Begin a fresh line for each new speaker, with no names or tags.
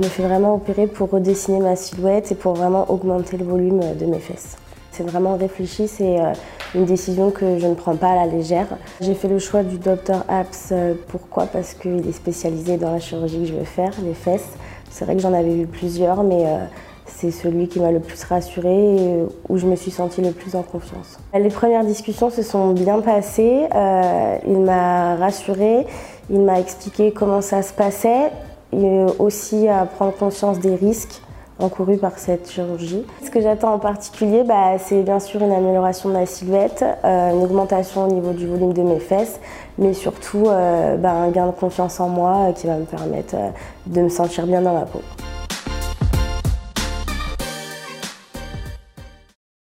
Je me fais vraiment opérer pour redessiner ma silhouette et pour vraiment augmenter le volume de mes fesses. C'est vraiment réfléchi, c'est euh, une décision que je ne prends pas à la légère. J'ai fait le choix du docteur Apps. Euh, pourquoi? Parce qu'il est spécialisé dans la chirurgie que je veux faire, les fesses. C'est vrai que j'en avais vu plusieurs, mais euh, c'est celui qui m'a le plus rassurée et où je me suis sentie le plus en confiance. Les premières discussions se sont bien passées. il m'a rassurée, il m'a expliqué comment ça se passait, et aussi à prendre conscience des risques encouru par cette chirurgie. Ce que j'attends en particulier, bah, c'est bien sûr une amélioration de ma silhouette, euh, une augmentation au niveau du volume de mes fesses, mais surtout euh, bah, un gain de confiance en moi euh, qui va me permettre de me sentir bien dans ma peau.